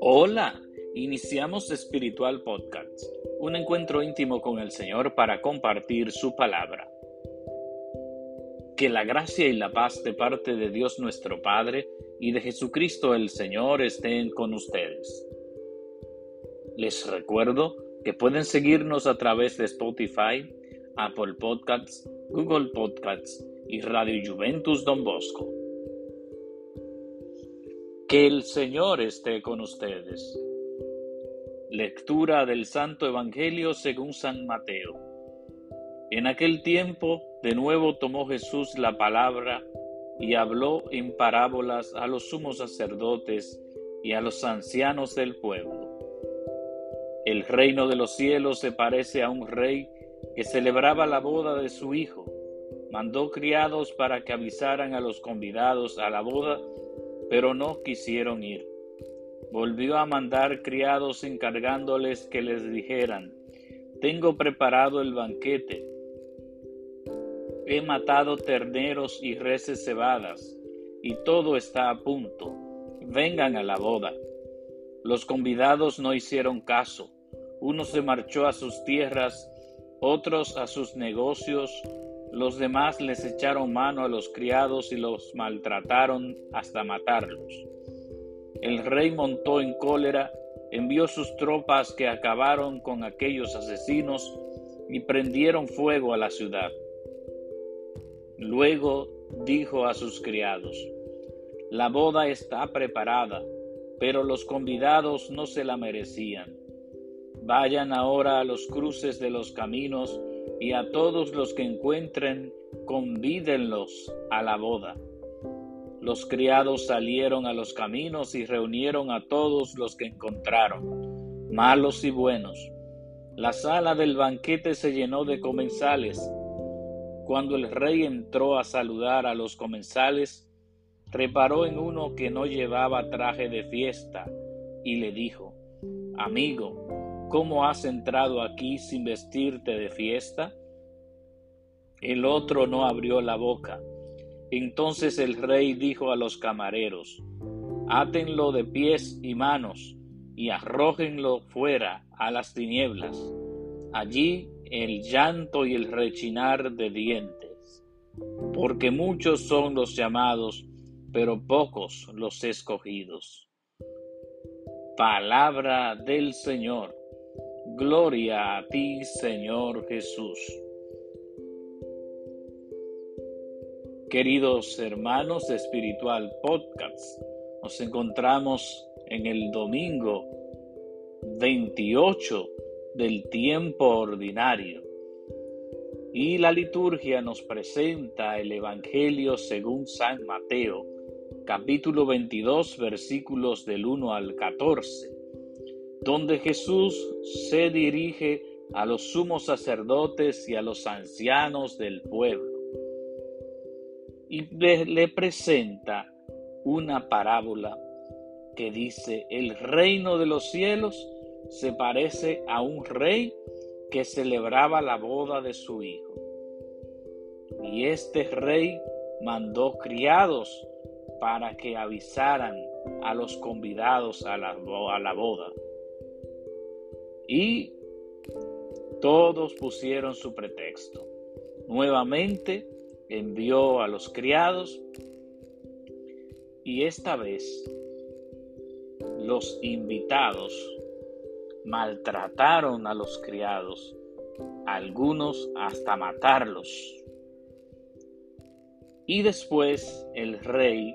Hola, iniciamos Espiritual Podcast, un encuentro íntimo con el Señor para compartir su palabra. Que la gracia y la paz de parte de Dios nuestro Padre y de Jesucristo el Señor estén con ustedes. Les recuerdo que pueden seguirnos a través de Spotify, Apple Podcasts, Google Podcasts y Radio Juventus Don Bosco. Que el Señor esté con ustedes. Lectura del Santo Evangelio según San Mateo. En aquel tiempo, de nuevo tomó Jesús la palabra y habló en parábolas a los sumos sacerdotes y a los ancianos del pueblo el reino de los cielos se parece a un rey que celebraba la boda de su hijo. Mandó criados para que avisaran a los convidados a la boda, pero no quisieron ir. Volvió a mandar criados encargándoles que les dijeran, Tengo preparado el banquete. He matado terneros y reses cebadas, y todo está a punto. Vengan a la boda. Los convidados no hicieron caso uno se marchó a sus tierras, otros a sus negocios, los demás les echaron mano a los criados y los maltrataron hasta matarlos. El rey montó en cólera, envió sus tropas que acabaron con aquellos asesinos y prendieron fuego a la ciudad. Luego dijo a sus criados, La boda está preparada, pero los convidados no se la merecían. Vayan ahora a los cruces de los caminos y a todos los que encuentren, convídenlos a la boda. Los criados salieron a los caminos y reunieron a todos los que encontraron, malos y buenos. La sala del banquete se llenó de comensales. Cuando el rey entró a saludar a los comensales, reparó en uno que no llevaba traje de fiesta y le dijo, Amigo, ¿Cómo has entrado aquí sin vestirte de fiesta? El otro no abrió la boca. Entonces el rey dijo a los camareros, Átenlo de pies y manos y arrójenlo fuera a las tinieblas. Allí el llanto y el rechinar de dientes. Porque muchos son los llamados, pero pocos los escogidos. Palabra del Señor. Gloria a ti, Señor Jesús. Queridos hermanos de Espiritual Podcast, nos encontramos en el domingo 28 del tiempo ordinario y la liturgia nos presenta el Evangelio según San Mateo, capítulo 22, versículos del 1 al 14 donde Jesús se dirige a los sumos sacerdotes y a los ancianos del pueblo y le, presenta una parábola que dice, el reino de los cielos se parece a un rey que celebraba la boda de su hijo. Y este rey mandó criados para que avisaran a los convidados a la, a la boda. Y todos pusieron su pretexto. Nuevamente envió a los criados y esta vez los invitados maltrataron a los criados, algunos hasta matarlos. Y después el rey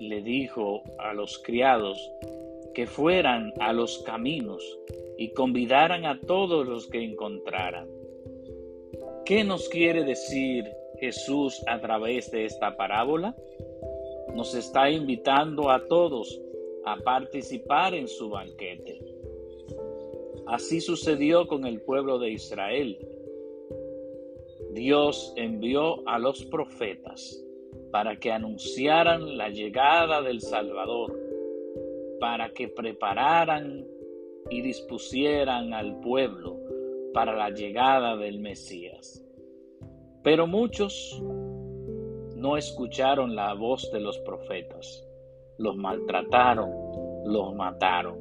le dijo a los criados que fueran a los caminos y convidaran a todos los que encontraran. ¿Qué nos quiere decir Jesús a través de esta parábola? Nos está invitando a todos a participar en su banquete. Así sucedió con el pueblo de Israel. Dios envió a los profetas para que anunciaran la llegada del Salvador, para que prepararan y dispusieran al pueblo para la llegada del Mesías. Pero muchos no escucharon la voz de los profetas, los maltrataron, los mataron.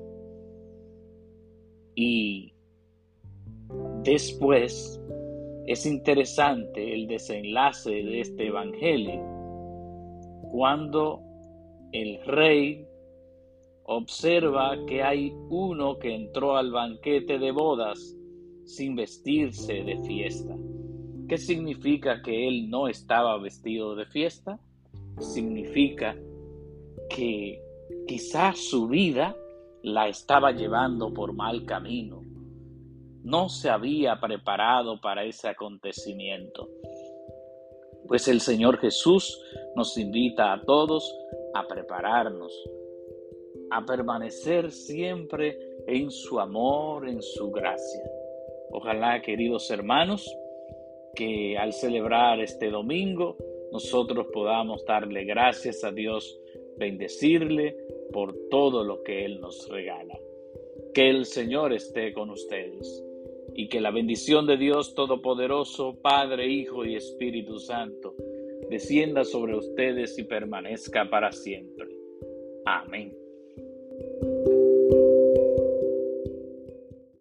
Y después es interesante el desenlace de este evangelio cuando el rey observa que hay uno que entró al banquete de bodas sin vestirse de fiesta. ¿Qué significa que él no estaba vestido de fiesta? Significa que quizás su vida la estaba llevando por mal camino. No se había preparado para ese acontecimiento. Pues el Señor Jesús nos invita a todos a prepararnos, a permanecer siempre en su amor, en su gracia. Ojalá, queridos hermanos, que al celebrar este domingo nosotros podamos darle gracias a Dios, bendecirle por todo lo que Él nos regala. Que el Señor esté con ustedes y que la bendición de Dios Todopoderoso, Padre, Hijo y Espíritu Santo, descienda sobre ustedes y permanezca para siempre. Amén.